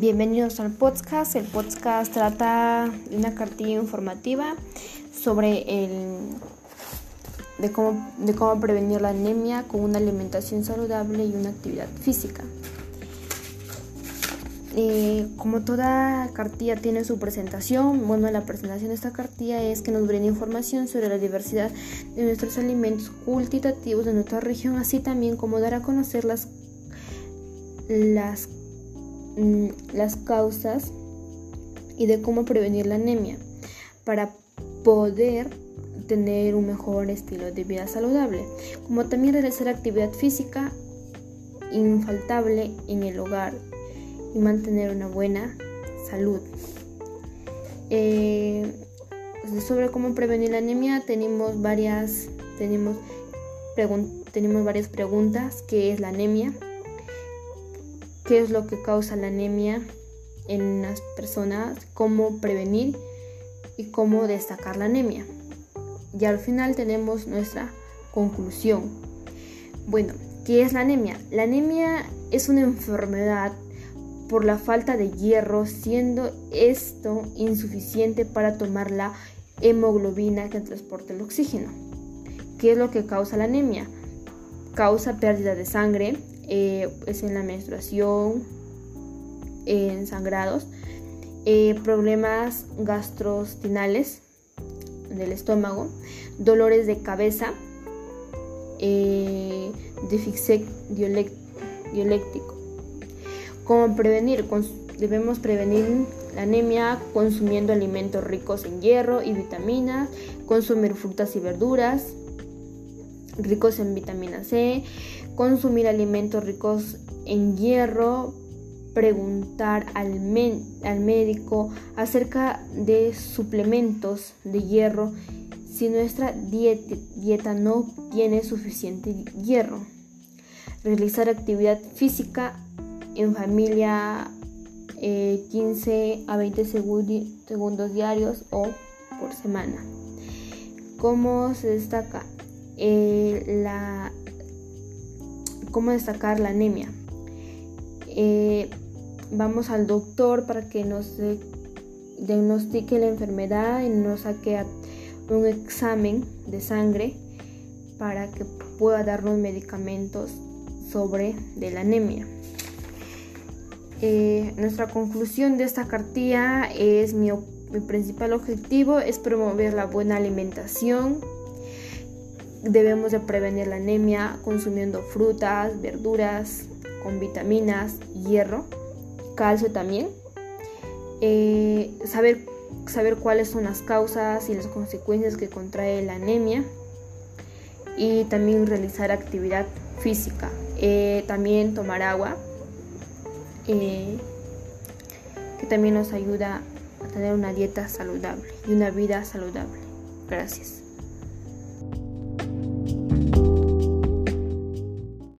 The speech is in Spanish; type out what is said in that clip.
Bienvenidos al podcast. El podcast trata de una cartilla informativa sobre el de cómo, de cómo prevenir la anemia con una alimentación saludable y una actividad física. Eh, como toda cartilla tiene su presentación, bueno, la presentación de esta cartilla es que nos brinda información sobre la diversidad de nuestros alimentos cultivativos de nuestra región, así también como dar a conocer las, las, mm, las causas y de cómo prevenir la anemia para poder tener un mejor estilo de vida saludable, como también realizar actividad física infaltable en el hogar y mantener una buena salud. Eh, sobre cómo prevenir la anemia tenemos varias, tenemos, tenemos varias preguntas. ¿Qué es la anemia? ¿Qué es lo que causa la anemia en las personas? ¿Cómo prevenir y cómo destacar la anemia? Y al final tenemos nuestra conclusión. Bueno, ¿qué es la anemia? La anemia es una enfermedad por la falta de hierro, siendo esto insuficiente para tomar la hemoglobina que transporta el oxígeno. ¿Qué es lo que causa la anemia? Causa pérdida de sangre, eh, es en la menstruación, en sangrados, eh, problemas gastrostinales del estómago, dolores de cabeza, eh, déficit dieléctico ¿Cómo prevenir? Debemos prevenir la anemia consumiendo alimentos ricos en hierro y vitaminas, consumir frutas y verduras ricos en vitamina C, consumir alimentos ricos en hierro, preguntar al, al médico acerca de suplementos de hierro si nuestra dieta, dieta no tiene suficiente hierro, realizar actividad física en familia 15 eh, a 20 segundos diarios o por semana. ¿Cómo se destaca eh, la cómo destacar la anemia? Eh, vamos al doctor para que nos diagnostique la enfermedad y nos saque un examen de sangre para que pueda darnos medicamentos sobre de la anemia. Eh, nuestra conclusión de esta cartilla es mi, principal objetivo es promover la buena alimentación. Debemos de prevenir la anemia consumiendo frutas, verduras con vitaminas, hierro, calcio también. Eh, saber, saber cuáles son las causas y las consecuencias que contrae la anemia. Y también realizar actividad física. Eh, también tomar agua eh, que también nos ayuda a tener una dieta saludable y una vida saludable. Gracias.